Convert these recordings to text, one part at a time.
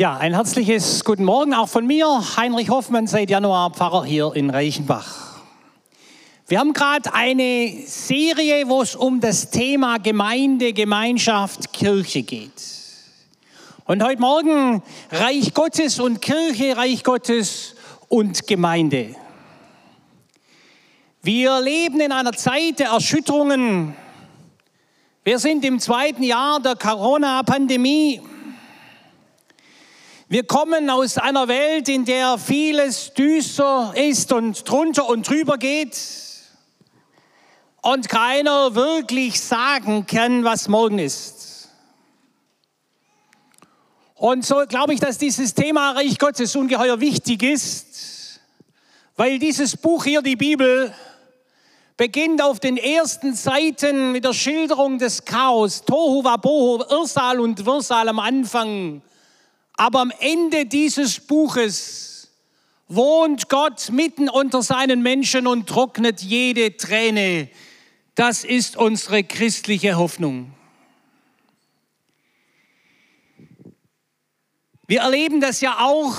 Ja, ein herzliches Guten Morgen auch von mir, Heinrich Hoffmann, seit Januar Pfarrer hier in Reichenbach. Wir haben gerade eine Serie, wo es um das Thema Gemeinde, Gemeinschaft, Kirche geht. Und heute Morgen Reich Gottes und Kirche, Reich Gottes und Gemeinde. Wir leben in einer Zeit der Erschütterungen. Wir sind im zweiten Jahr der Corona-Pandemie. Wir kommen aus einer Welt, in der vieles düster ist und drunter und drüber geht und keiner wirklich sagen kann, was morgen ist. Und so glaube ich, dass dieses Thema Reich Gottes ungeheuer wichtig ist, weil dieses Buch hier, die Bibel, beginnt auf den ersten Seiten mit der Schilderung des Chaos, Tohu Wabohu, Irsal und Wirsal am Anfang aber am Ende dieses Buches wohnt Gott mitten unter seinen Menschen und trocknet jede Träne. Das ist unsere christliche Hoffnung. Wir erleben das ja auch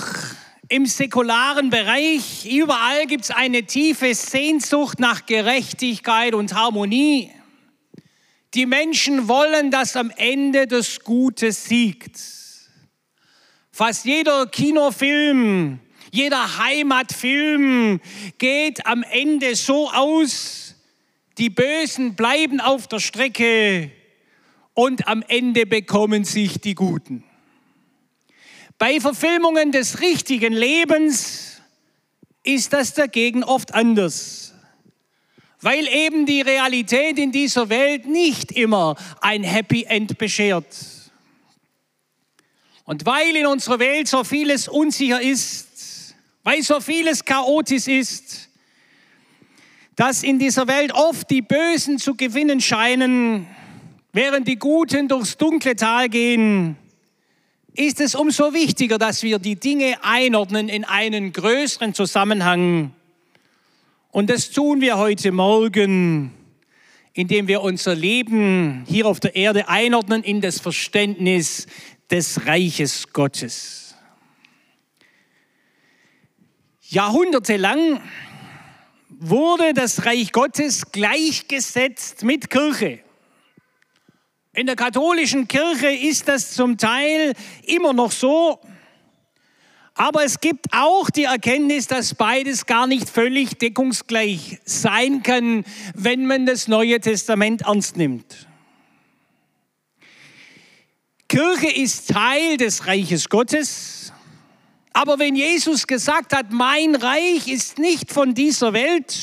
im säkularen Bereich. Überall gibt es eine tiefe Sehnsucht nach Gerechtigkeit und Harmonie. Die Menschen wollen, dass am Ende das Gute siegt. Fast jeder Kinofilm, jeder Heimatfilm geht am Ende so aus, die Bösen bleiben auf der Strecke und am Ende bekommen sich die Guten. Bei Verfilmungen des richtigen Lebens ist das dagegen oft anders, weil eben die Realität in dieser Welt nicht immer ein Happy End beschert. Und weil in unserer Welt so vieles unsicher ist, weil so vieles chaotisch ist, dass in dieser Welt oft die Bösen zu gewinnen scheinen, während die Guten durchs dunkle Tal gehen, ist es umso wichtiger, dass wir die Dinge einordnen in einen größeren Zusammenhang. Und das tun wir heute Morgen, indem wir unser Leben hier auf der Erde einordnen in das Verständnis des Reiches Gottes. Jahrhundertelang wurde das Reich Gottes gleichgesetzt mit Kirche. In der katholischen Kirche ist das zum Teil immer noch so, aber es gibt auch die Erkenntnis, dass beides gar nicht völlig deckungsgleich sein kann, wenn man das Neue Testament ernst nimmt. Kirche ist Teil des Reiches Gottes. Aber wenn Jesus gesagt hat, mein Reich ist nicht von dieser Welt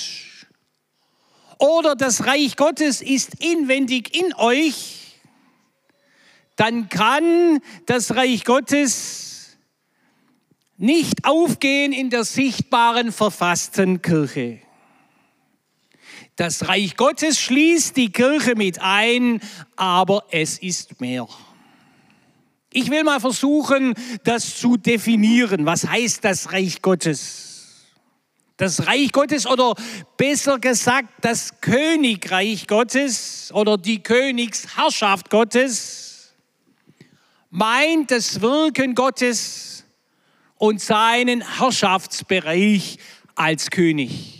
oder das Reich Gottes ist inwendig in euch, dann kann das Reich Gottes nicht aufgehen in der sichtbaren, verfassten Kirche. Das Reich Gottes schließt die Kirche mit ein, aber es ist mehr. Ich will mal versuchen, das zu definieren. Was heißt das Reich Gottes? Das Reich Gottes oder besser gesagt das Königreich Gottes oder die Königsherrschaft Gottes meint das Wirken Gottes und seinen Herrschaftsbereich als König.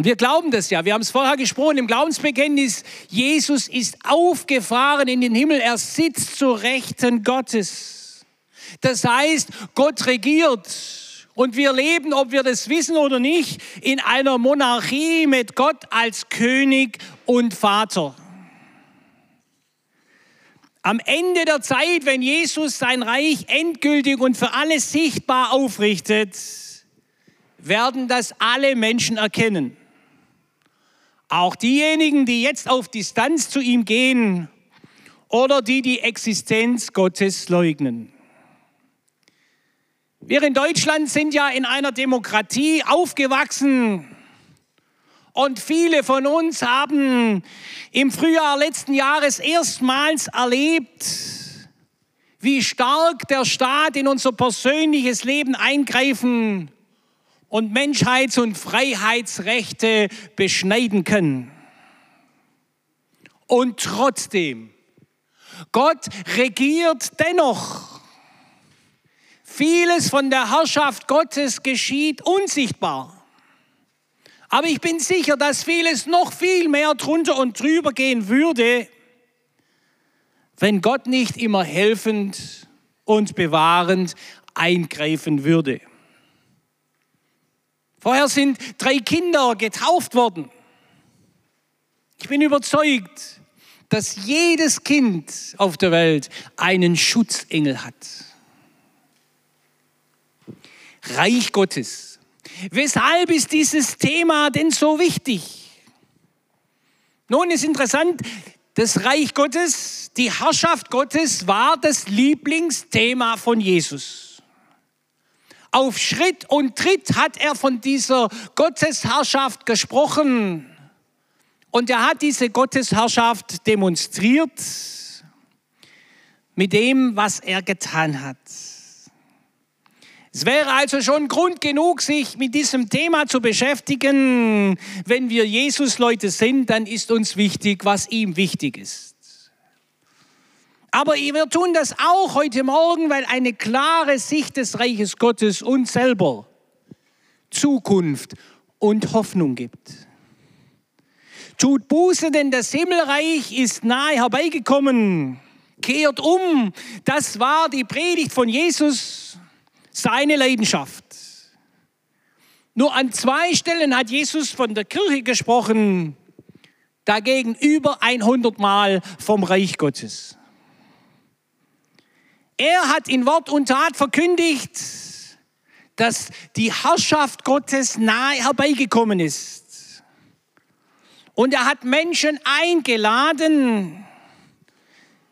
Und wir glauben das ja. Wir haben es vorher gesprochen im Glaubensbekenntnis. Jesus ist aufgefahren in den Himmel. Er sitzt zur Rechten Gottes. Das heißt, Gott regiert. Und wir leben, ob wir das wissen oder nicht, in einer Monarchie mit Gott als König und Vater. Am Ende der Zeit, wenn Jesus sein Reich endgültig und für alle sichtbar aufrichtet, werden das alle Menschen erkennen. Auch diejenigen, die jetzt auf Distanz zu ihm gehen oder die die Existenz Gottes leugnen. Wir in Deutschland sind ja in einer Demokratie aufgewachsen und viele von uns haben im Frühjahr letzten Jahres erstmals erlebt, wie stark der Staat in unser persönliches Leben eingreifen und Menschheits- und Freiheitsrechte beschneiden können. Und trotzdem, Gott regiert dennoch. Vieles von der Herrschaft Gottes geschieht unsichtbar. Aber ich bin sicher, dass vieles noch viel mehr drunter und drüber gehen würde, wenn Gott nicht immer helfend und bewahrend eingreifen würde. Vorher sind drei Kinder getauft worden. Ich bin überzeugt, dass jedes Kind auf der Welt einen Schutzengel hat. Reich Gottes. Weshalb ist dieses Thema denn so wichtig? Nun ist interessant, das Reich Gottes, die Herrschaft Gottes war das Lieblingsthema von Jesus. Auf Schritt und Tritt hat er von dieser Gottesherrschaft gesprochen. Und er hat diese Gottesherrschaft demonstriert mit dem, was er getan hat. Es wäre also schon Grund genug, sich mit diesem Thema zu beschäftigen. Wenn wir Jesus-Leute sind, dann ist uns wichtig, was ihm wichtig ist. Aber wir tun das auch heute Morgen, weil eine klare Sicht des Reiches Gottes uns selber Zukunft und Hoffnung gibt. Tut Buße, denn das Himmelreich ist nahe herbeigekommen. Kehrt um. Das war die Predigt von Jesus seine Leidenschaft. Nur an zwei Stellen hat Jesus von der Kirche gesprochen, dagegen über 100 Mal vom Reich Gottes. Er hat in Wort und Tat verkündigt, dass die Herrschaft Gottes nahe herbeigekommen ist. Und er hat Menschen eingeladen,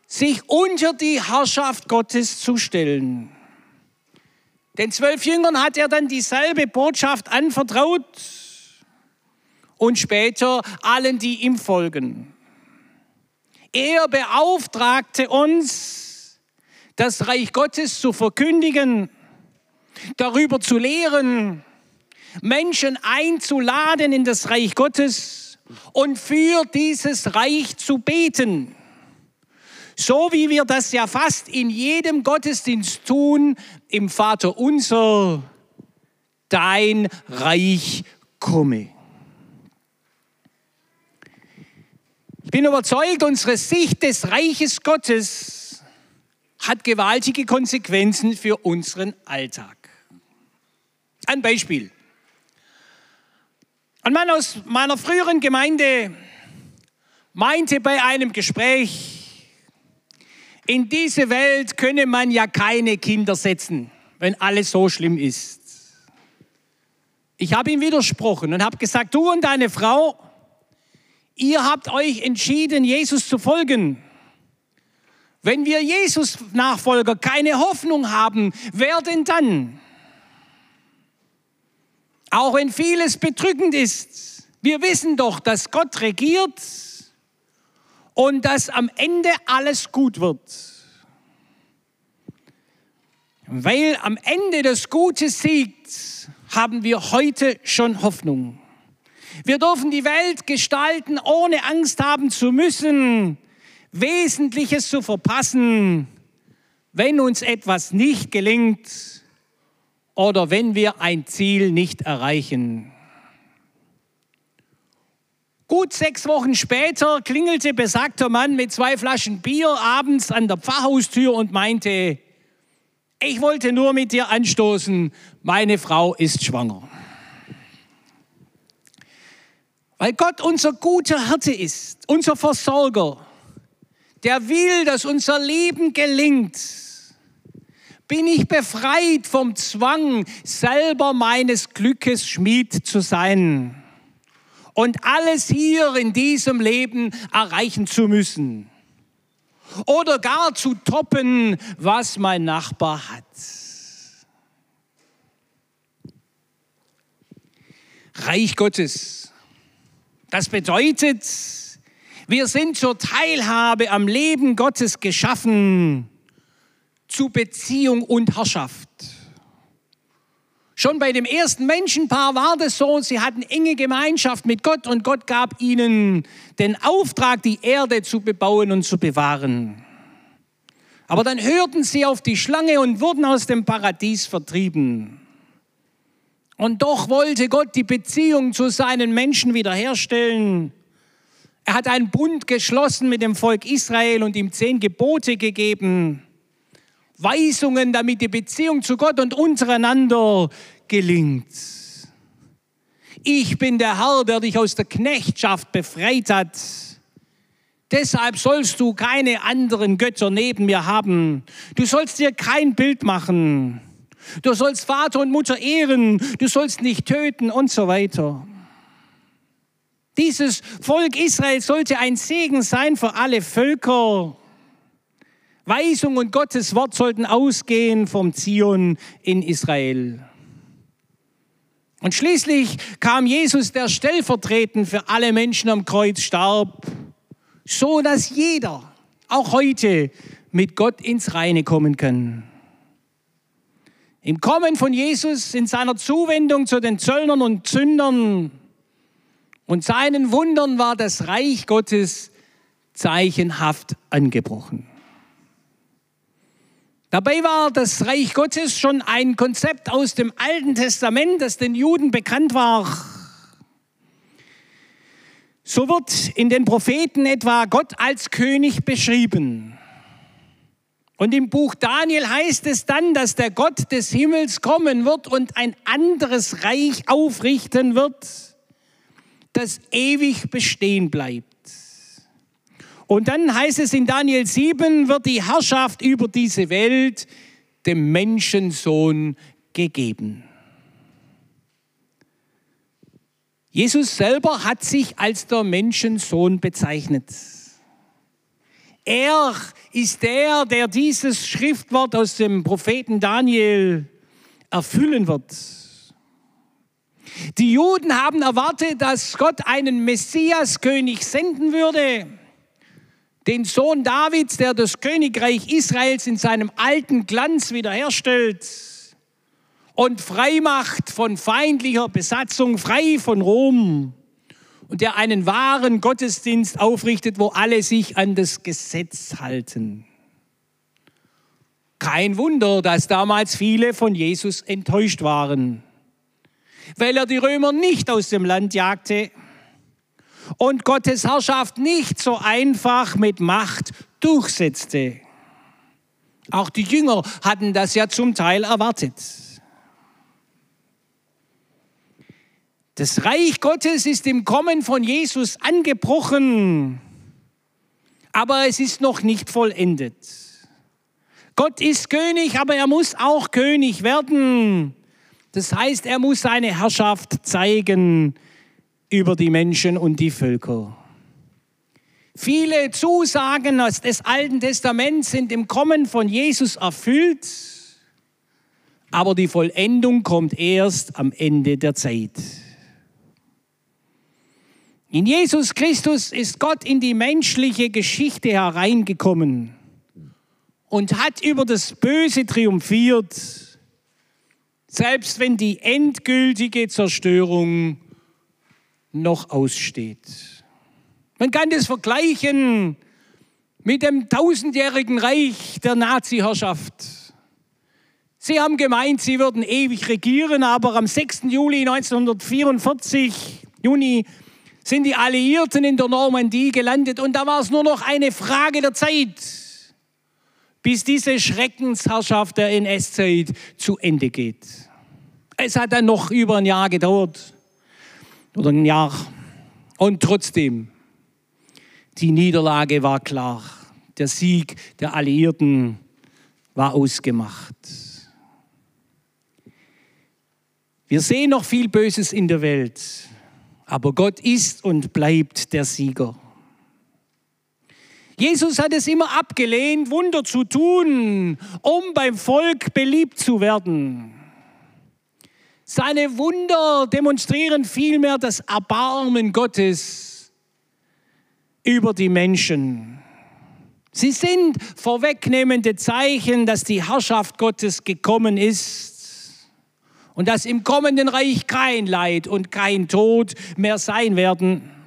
sich unter die Herrschaft Gottes zu stellen. Den zwölf Jüngern hat er dann dieselbe Botschaft anvertraut und später allen, die ihm folgen. Er beauftragte uns, das Reich Gottes zu verkündigen, darüber zu lehren, Menschen einzuladen in das Reich Gottes und für dieses Reich zu beten. So wie wir das ja fast in jedem Gottesdienst tun, im Vater unser, dein Reich komme. Ich bin überzeugt, unsere Sicht des Reiches Gottes hat gewaltige Konsequenzen für unseren Alltag. Ein Beispiel. Ein Mann aus meiner früheren Gemeinde meinte bei einem Gespräch, in diese Welt könne man ja keine Kinder setzen, wenn alles so schlimm ist. Ich habe ihm widersprochen und habe gesagt, du und deine Frau, ihr habt euch entschieden, Jesus zu folgen. Wenn wir Jesus-Nachfolger keine Hoffnung haben, wer denn dann? Auch wenn vieles bedrückend ist, wir wissen doch, dass Gott regiert und dass am Ende alles gut wird. Weil am Ende das Gute siegt, haben wir heute schon Hoffnung. Wir dürfen die Welt gestalten, ohne Angst haben zu müssen, Wesentliches zu verpassen, wenn uns etwas nicht gelingt oder wenn wir ein Ziel nicht erreichen. Gut sechs Wochen später klingelte besagter Mann mit zwei Flaschen Bier abends an der Pfarrhaustür und meinte, ich wollte nur mit dir anstoßen, meine Frau ist schwanger. Weil Gott unser guter Hirte ist, unser Versorger, der will, dass unser Leben gelingt, bin ich befreit vom Zwang, selber meines Glückes Schmied zu sein und alles hier in diesem Leben erreichen zu müssen. Oder gar zu toppen, was mein Nachbar hat. Reich Gottes. Das bedeutet, wir sind zur Teilhabe am Leben Gottes geschaffen, zu Beziehung und Herrschaft. Schon bei dem ersten Menschenpaar war das so, sie hatten enge Gemeinschaft mit Gott und Gott gab ihnen den Auftrag, die Erde zu bebauen und zu bewahren. Aber dann hörten sie auf die Schlange und wurden aus dem Paradies vertrieben. Und doch wollte Gott die Beziehung zu seinen Menschen wiederherstellen. Er hat einen Bund geschlossen mit dem Volk Israel und ihm zehn Gebote gegeben. Weisungen, damit die Beziehung zu Gott und untereinander gelingt. Ich bin der Herr, der dich aus der Knechtschaft befreit hat. Deshalb sollst du keine anderen Götter neben mir haben. Du sollst dir kein Bild machen. Du sollst Vater und Mutter ehren. Du sollst nicht töten und so weiter. Dieses Volk Israel sollte ein Segen sein für alle Völker. Weisung und Gottes Wort sollten ausgehen vom Zion in Israel. Und schließlich kam Jesus, der stellvertretend für alle Menschen am Kreuz starb, so dass jeder, auch heute, mit Gott ins Reine kommen kann. Im Kommen von Jesus, in seiner Zuwendung zu den Zöllnern und Sündern und seinen Wundern war das Reich Gottes zeichenhaft angebrochen. Dabei war das Reich Gottes schon ein Konzept aus dem Alten Testament, das den Juden bekannt war. So wird in den Propheten etwa Gott als König beschrieben. Und im Buch Daniel heißt es dann, dass der Gott des Himmels kommen wird und ein anderes Reich aufrichten wird, das ewig bestehen bleibt. Und dann heißt es in Daniel 7, wird die Herrschaft über diese Welt dem Menschensohn gegeben. Jesus selber hat sich als der Menschensohn bezeichnet. Er ist der, der dieses Schriftwort aus dem Propheten Daniel erfüllen wird. Die Juden haben erwartet, dass Gott einen Messiaskönig senden würde. Den Sohn Davids, der das Königreich Israels in seinem alten Glanz wiederherstellt und frei macht von feindlicher Besatzung, frei von Rom. Und der einen wahren Gottesdienst aufrichtet, wo alle sich an das Gesetz halten. Kein Wunder, dass damals viele von Jesus enttäuscht waren, weil er die Römer nicht aus dem Land jagte, und Gottes Herrschaft nicht so einfach mit Macht durchsetzte. Auch die Jünger hatten das ja zum Teil erwartet. Das Reich Gottes ist im Kommen von Jesus angebrochen, aber es ist noch nicht vollendet. Gott ist König, aber er muss auch König werden. Das heißt, er muss seine Herrschaft zeigen über die Menschen und die Völker. Viele Zusagen des Alten Testaments sind im Kommen von Jesus erfüllt, aber die Vollendung kommt erst am Ende der Zeit. In Jesus Christus ist Gott in die menschliche Geschichte hereingekommen und hat über das Böse triumphiert, selbst wenn die endgültige Zerstörung noch aussteht. Man kann das vergleichen mit dem tausendjährigen Reich der Nazi-Herrschaft. Sie haben gemeint, sie würden ewig regieren, aber am 6. Juli 1944, Juni, sind die Alliierten in der Normandie gelandet und da war es nur noch eine Frage der Zeit, bis diese Schreckensherrschaft der NS-Zeit zu Ende geht. Es hat dann noch über ein Jahr gedauert oder ein Jahr. Und trotzdem, die Niederlage war klar. Der Sieg der Alliierten war ausgemacht. Wir sehen noch viel Böses in der Welt, aber Gott ist und bleibt der Sieger. Jesus hat es immer abgelehnt, Wunder zu tun, um beim Volk beliebt zu werden. Seine Wunder demonstrieren vielmehr das Erbarmen Gottes über die Menschen. Sie sind vorwegnehmende Zeichen, dass die Herrschaft Gottes gekommen ist und dass im kommenden Reich kein Leid und kein Tod mehr sein werden.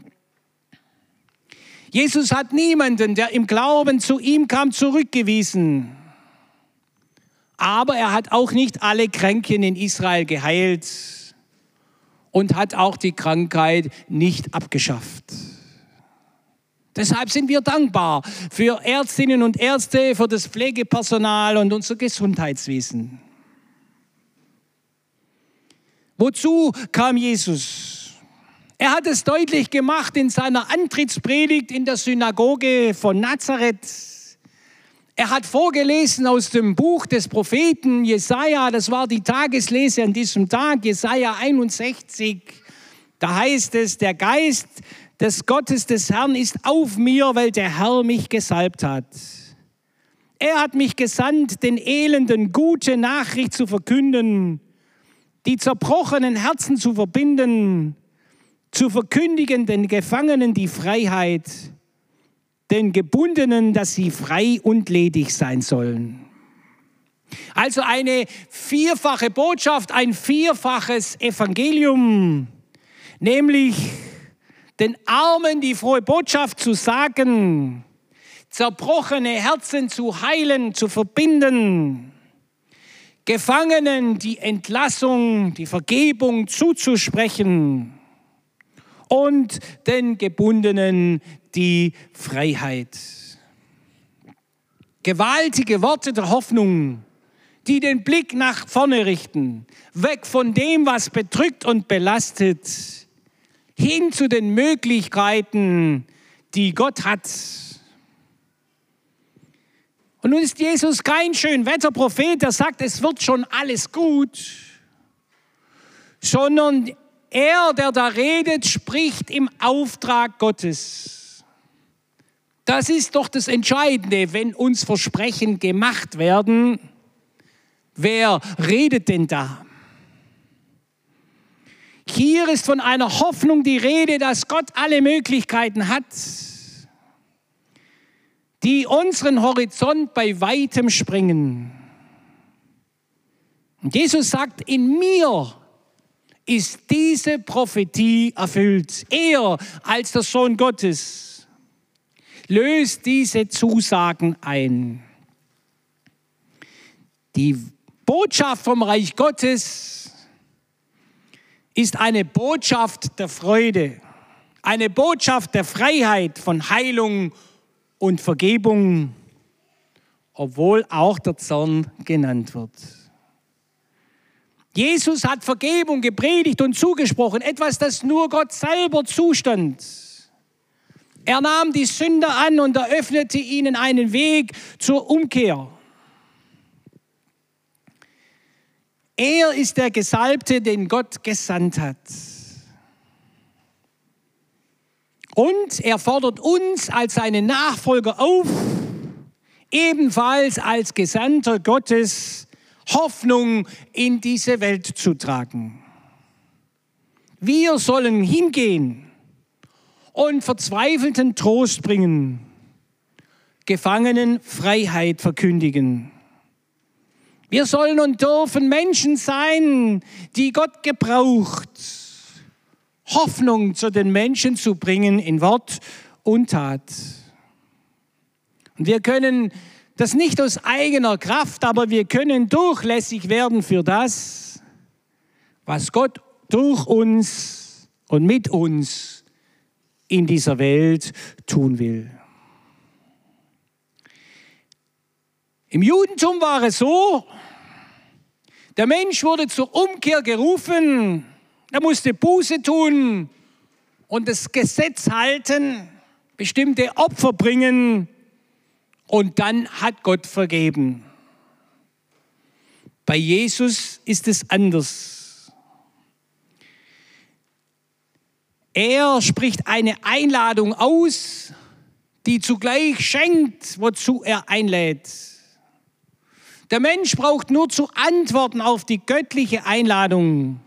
Jesus hat niemanden, der im Glauben zu ihm kam, zurückgewiesen. Aber er hat auch nicht alle Kranken in Israel geheilt und hat auch die Krankheit nicht abgeschafft. Deshalb sind wir dankbar für Ärztinnen und Ärzte, für das Pflegepersonal und unser Gesundheitswesen. Wozu kam Jesus? Er hat es deutlich gemacht in seiner Antrittspredigt in der Synagoge von Nazareth. Er hat vorgelesen aus dem Buch des Propheten Jesaja, das war die Tageslese an diesem Tag, Jesaja 61. Da heißt es, der Geist des Gottes des Herrn ist auf mir, weil der Herr mich gesalbt hat. Er hat mich gesandt, den Elenden gute Nachricht zu verkünden, die zerbrochenen Herzen zu verbinden, zu verkündigen den Gefangenen die Freiheit, den Gebundenen, dass sie frei und ledig sein sollen. Also eine vierfache Botschaft, ein vierfaches Evangelium, nämlich den Armen die frohe Botschaft zu sagen, zerbrochene Herzen zu heilen, zu verbinden, Gefangenen die Entlassung, die Vergebung zuzusprechen und den Gebundenen die Freiheit. Gewaltige Worte der Hoffnung, die den Blick nach vorne richten, weg von dem, was bedrückt und belastet, hin zu den Möglichkeiten, die Gott hat. Und nun ist Jesus kein Schönwetterprophet, der sagt, es wird schon alles gut, sondern er, der da redet, spricht im Auftrag Gottes. Das ist doch das Entscheidende, wenn uns Versprechen gemacht werden. Wer redet denn da? Hier ist von einer Hoffnung die Rede, dass Gott alle Möglichkeiten hat, die unseren Horizont bei weitem springen. Und Jesus sagt, in mir ist diese Prophetie erfüllt. Er als der Sohn Gottes löst diese Zusagen ein. Die Botschaft vom Reich Gottes ist eine Botschaft der Freude, eine Botschaft der Freiheit von Heilung und Vergebung, obwohl auch der Zorn genannt wird. Jesus hat Vergebung gepredigt und zugesprochen, etwas, das nur Gott selber zustand. Er nahm die Sünder an und eröffnete ihnen einen Weg zur Umkehr. Er ist der Gesalbte, den Gott gesandt hat. Und er fordert uns als seine Nachfolger auf, ebenfalls als Gesandter Gottes Hoffnung in diese Welt zu tragen. Wir sollen hingehen und verzweifelten Trost bringen, Gefangenen Freiheit verkündigen wir sollen und dürfen Menschen sein, die Gott gebraucht, Hoffnung zu den Menschen zu bringen in Wort und Tat. Und wir können das nicht aus eigener Kraft, aber wir können durchlässig werden für das, was Gott durch uns und mit uns in dieser Welt tun will. Im Judentum war es so, der Mensch wurde zur Umkehr gerufen, er musste Buße tun und das Gesetz halten, bestimmte Opfer bringen und dann hat Gott vergeben. Bei Jesus ist es anders. Er spricht eine Einladung aus, die zugleich schenkt, wozu er einlädt. Der Mensch braucht nur zu antworten auf die göttliche Einladung,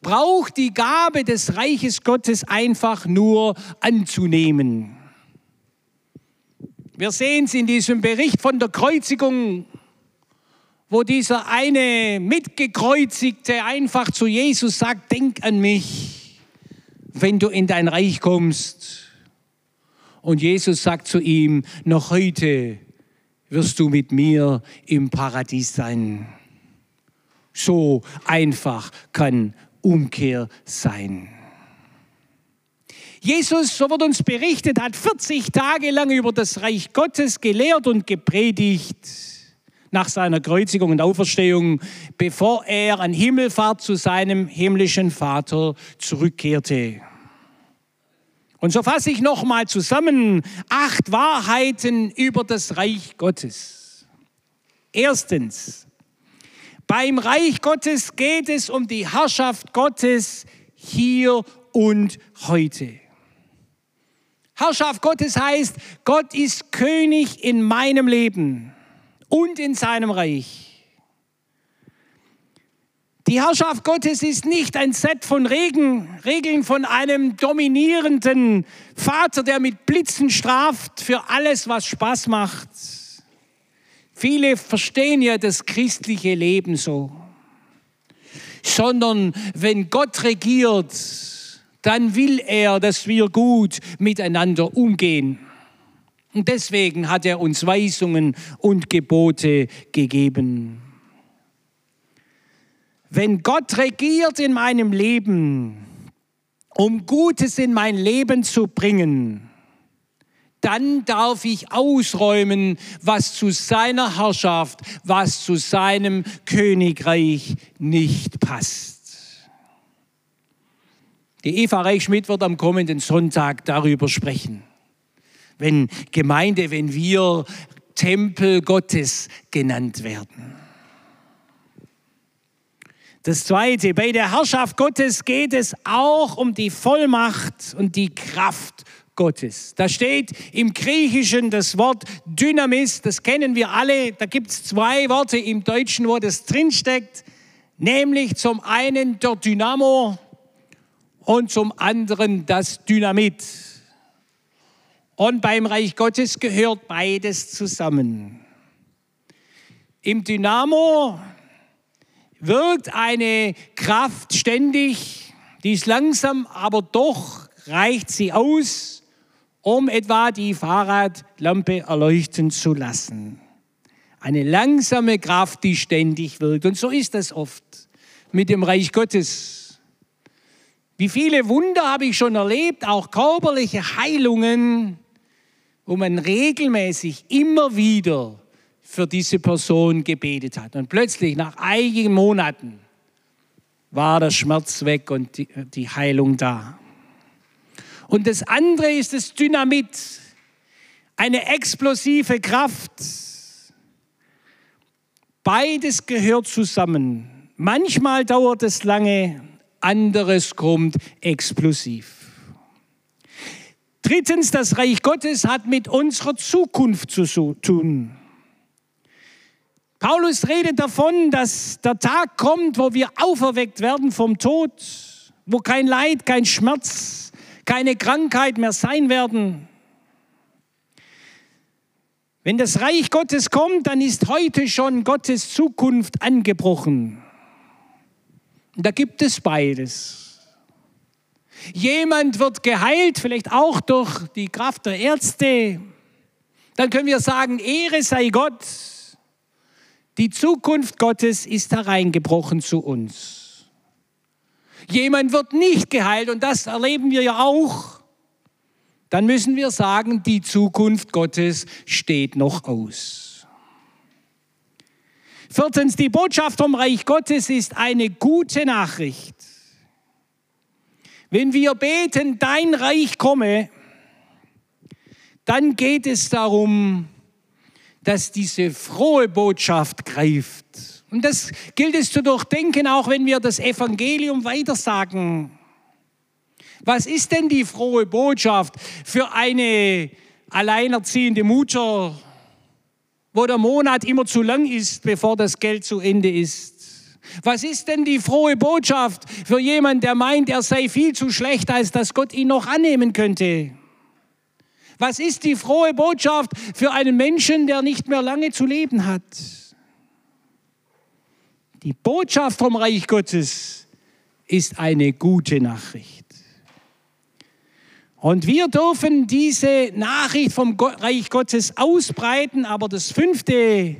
braucht die Gabe des Reiches Gottes einfach nur anzunehmen. Wir sehen es in diesem Bericht von der Kreuzigung, wo dieser eine Mitgekreuzigte einfach zu Jesus sagt, denk an mich, wenn du in dein Reich kommst. Und Jesus sagt zu ihm, noch heute wirst du mit mir im Paradies sein. So einfach kann Umkehr sein. Jesus, so wird uns berichtet, hat 40 Tage lang über das Reich Gottes gelehrt und gepredigt nach seiner Kreuzigung und Auferstehung, bevor er an Himmelfahrt zu seinem himmlischen Vater zurückkehrte. Und so fasse ich nochmal zusammen acht Wahrheiten über das Reich Gottes. Erstens, beim Reich Gottes geht es um die Herrschaft Gottes hier und heute. Herrschaft Gottes heißt, Gott ist König in meinem Leben und in seinem Reich. Die Herrschaft Gottes ist nicht ein Set von Regen, Regeln von einem dominierenden Vater, der mit Blitzen straft für alles, was Spaß macht. Viele verstehen ja das christliche Leben so. Sondern wenn Gott regiert, dann will er, dass wir gut miteinander umgehen. Und deswegen hat er uns Weisungen und Gebote gegeben. Wenn Gott regiert in meinem Leben, um Gutes in mein Leben zu bringen, dann darf ich ausräumen, was zu seiner Herrschaft, was zu seinem Königreich nicht passt. Die Eva Reichschmidt wird am kommenden Sonntag darüber sprechen. Wenn Gemeinde, wenn wir Tempel Gottes genannt werden. Das Zweite, bei der Herrschaft Gottes geht es auch um die Vollmacht und die Kraft Gottes. Da steht im Griechischen das Wort Dynamis, das kennen wir alle. Da gibt es zwei Worte im Deutschen, wo das drinsteckt, nämlich zum einen der Dynamo und zum anderen das Dynamit. Und beim Reich Gottes gehört beides zusammen. Im Dynamo wirkt eine Kraft ständig, die ist langsam, aber doch reicht sie aus, um etwa die Fahrradlampe erleuchten zu lassen. Eine langsame Kraft, die ständig wirkt. Und so ist das oft mit dem Reich Gottes. Wie viele Wunder habe ich schon erlebt, auch körperliche Heilungen, wo man regelmäßig immer wieder für diese Person gebetet hat. Und plötzlich, nach einigen Monaten, war der Schmerz weg und die, Heilung da. Und das andere ist das Dynamit, eine explosive Kraft. Beides gehört zusammen. Manchmal dauert es lange, anderes kommt explosiv. Drittens, das Reich Gottes hat mit unserer Zukunft zu tun. Paulus redet davon, dass der Tag kommt, wo wir auferweckt werden vom Tod, wo kein Leid, kein Schmerz, keine Krankheit mehr sein werden. Wenn das Reich Gottes kommt, dann ist heute schon Gottes Zukunft angebrochen. Da gibt es beides. Jemand wird geheilt, vielleicht auch durch die Kraft der Ärzte. Dann können wir sagen, Ehre sei Gott. Die Zukunft Gottes ist hereingebrochen zu uns. Jemand wird nicht geheilt und das erleben wir ja auch. Dann müssen wir sagen, die Zukunft Gottes steht noch aus. Viertens, die Botschaft vom Reich Gottes ist eine gute Nachricht. Wenn wir beten, dein Reich komme, dann geht es darum, dass diese frohe Botschaft greift. Und das gilt es zu durchdenken, auch wenn wir das Evangelium weitersagen. Was ist denn die frohe Botschaft für eine alleinerziehende Mutter, wo der Monat immer zu lang ist, bevor das Geld zu Ende ist? Was ist denn die frohe Botschaft für jemanden, der meint, er sei viel zu schlecht, als dass Gott ihn noch annehmen könnte? Was ist die frohe Botschaft für einen Menschen, der nicht mehr lange zu leben hat? Die Botschaft vom Reich Gottes ist eine gute Nachricht. Und wir dürfen diese Nachricht vom Reich Gottes ausbreiten, aber das fünfte,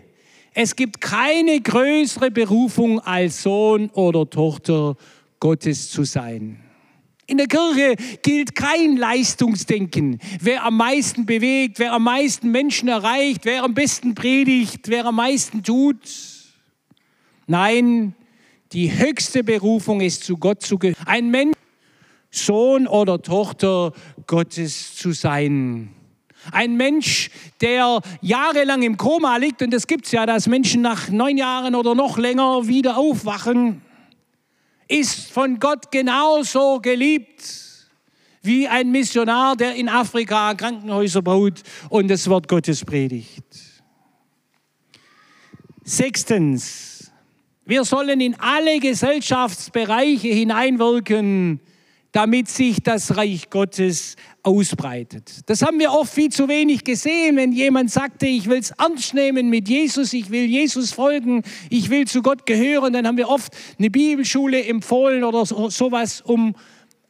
es gibt keine größere Berufung als Sohn oder Tochter Gottes zu sein. In der Kirche gilt kein Leistungsdenken. Wer am meisten bewegt, wer am meisten Menschen erreicht, wer am besten predigt, wer am meisten tut. Nein, die höchste Berufung ist zu Gott zu gehören. Ein Mensch, Sohn oder Tochter Gottes zu sein. Ein Mensch, der jahrelang im Koma liegt, und es gibt ja, dass Menschen nach neun Jahren oder noch länger wieder aufwachen, ist von Gott genauso geliebt wie ein Missionar, der in Afrika Krankenhäuser baut und das Wort Gottes predigt. Sechstens, wir sollen in alle Gesellschaftsbereiche hineinwirken, damit sich das Reich Gottes ausbreitet. Das haben wir oft viel zu wenig gesehen, wenn jemand sagte, ich will es ernst nehmen mit Jesus, ich will Jesus folgen, ich will zu Gott gehören, dann haben wir oft eine Bibelschule empfohlen oder so, sowas, um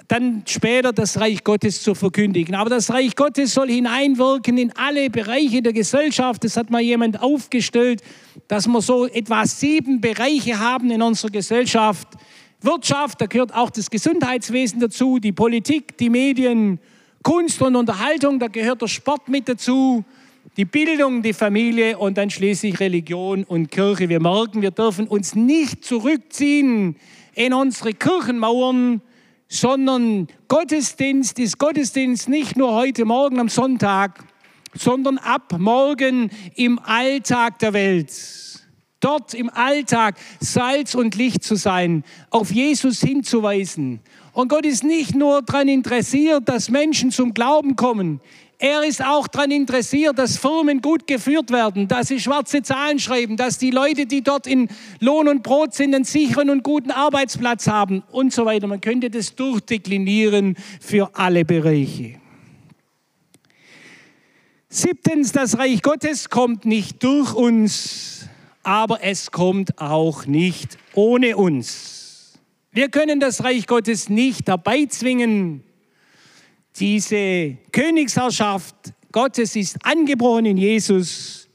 dann später das Reich Gottes zu verkündigen. Aber das Reich Gottes soll hineinwirken in alle Bereiche der Gesellschaft. Das hat mal jemand aufgestellt, dass wir so etwa sieben Bereiche haben in unserer Gesellschaft, Wirtschaft, da gehört auch das Gesundheitswesen dazu, die Politik, die Medien, Kunst und Unterhaltung, da gehört der Sport mit dazu, die Bildung, die Familie und dann schließlich Religion und Kirche. Wir merken, wir dürfen uns nicht zurückziehen in unsere Kirchenmauern, sondern Gottesdienst ist Gottesdienst nicht nur heute Morgen am Sonntag, sondern ab morgen im Alltag der Welt dort im Alltag Salz und Licht zu sein, auf Jesus hinzuweisen. Und Gott ist nicht nur daran interessiert, dass Menschen zum Glauben kommen. Er ist auch daran interessiert, dass Firmen gut geführt werden, dass sie schwarze Zahlen schreiben, dass die Leute, die dort in Lohn und Brot sind, einen sicheren und guten Arbeitsplatz haben und so weiter. Man könnte das durchdeklinieren für alle Bereiche. Siebtens, das Reich Gottes kommt nicht durch uns, aber es kommt auch nicht ohne uns. Wir können das Reich Gottes nicht herbeizwingen. Diese Königsherrschaft Gottes ist angebrochen in Jesus,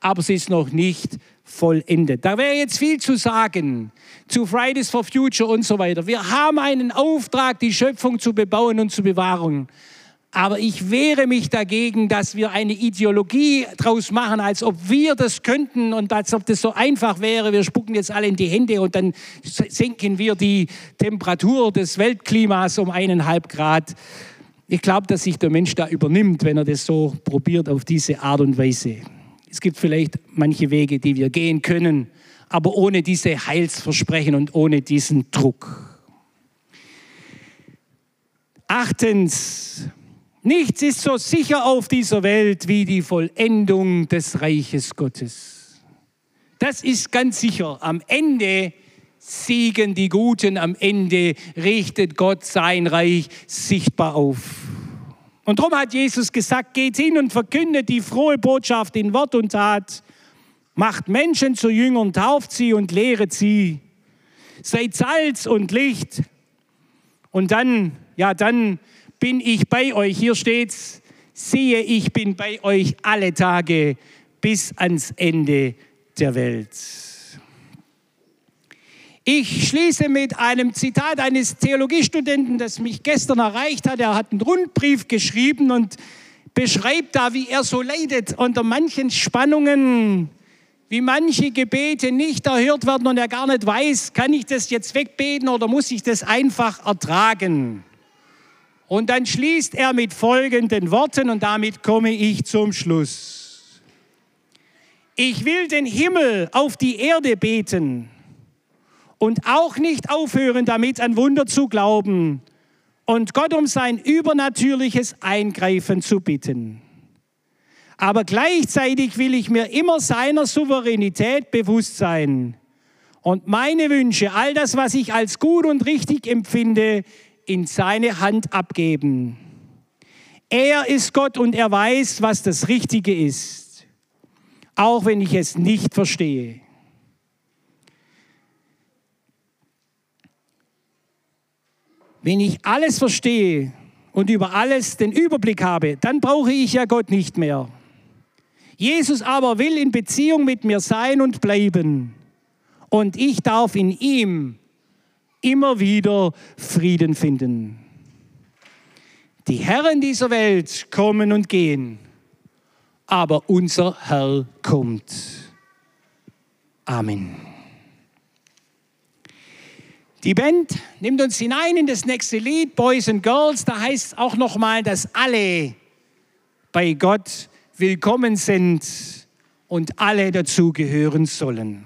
aber sie ist noch nicht vollendet. Da wäre jetzt viel zu sagen zu Fridays for Future und so weiter. Wir haben einen Auftrag, die Schöpfung zu bebauen und zu bewahren. Aber ich wehre mich dagegen, dass wir eine Ideologie draus machen, als ob wir das könnten und als ob das so einfach wäre. Wir spucken jetzt alle in die Hände und dann senken wir die Temperatur des Weltklimas um eineinhalb Grad. Ich glaube, dass sich der Mensch da übernimmt, wenn er das so probiert auf diese Art und Weise. Es gibt vielleicht manche Wege, die wir gehen können, aber ohne diese Heilsversprechen und ohne diesen Druck. Achtens, Nichts ist so sicher auf dieser Welt wie die Vollendung des Reiches Gottes. Das ist ganz sicher. Am Ende siegen die Guten, am Ende richtet Gott sein Reich sichtbar auf. Und darum hat Jesus gesagt, geht hin und verkündet die frohe Botschaft in Wort und Tat, macht Menschen zu Jüngern, tauft sie und lehret sie, seid Salz und Licht. Und dann, ja, dann bin ich bei euch. Hier steht's, siehe, ich bin bei euch alle Tage bis ans Ende der Welt. Ich schließe mit einem Zitat eines Theologiestudenten, das mich gestern erreicht hat. Er hat einen Rundbrief geschrieben und beschreibt da, wie er so leidet unter manchen Spannungen, wie manche Gebete nicht erhört werden und er gar nicht weiß, kann ich das jetzt wegbeten oder muss ich das einfach ertragen? Und dann schließt er mit folgenden Worten und damit komme ich zum Schluss. Ich will den Himmel auf die Erde beten und auch nicht aufhören, damit an Wunder zu glauben und Gott um sein übernatürliches Eingreifen zu bitten. Aber gleichzeitig will ich mir immer seiner Souveränität bewusst sein und meine Wünsche, all das, was ich als gut und richtig empfinde, in seine Hand abgeben. Er ist Gott und er weiß, was das Richtige ist, auch wenn ich es nicht verstehe. Wenn ich alles verstehe, und über alles den Überblick habe, dann brauche ich ja Gott nicht mehr. Jesus aber will in Beziehung mit mir sein und bleiben. Und ich darf in ihm immer wieder Frieden finden. Die Herren dieser Welt kommen und gehen, aber unser Herr kommt. Amen. Die Band nimmt uns hinein in das nächste Lied, Boys and Girls. Da heißt es auch nochmal, dass alle bei Gott willkommen sind und alle dazugehören sollen.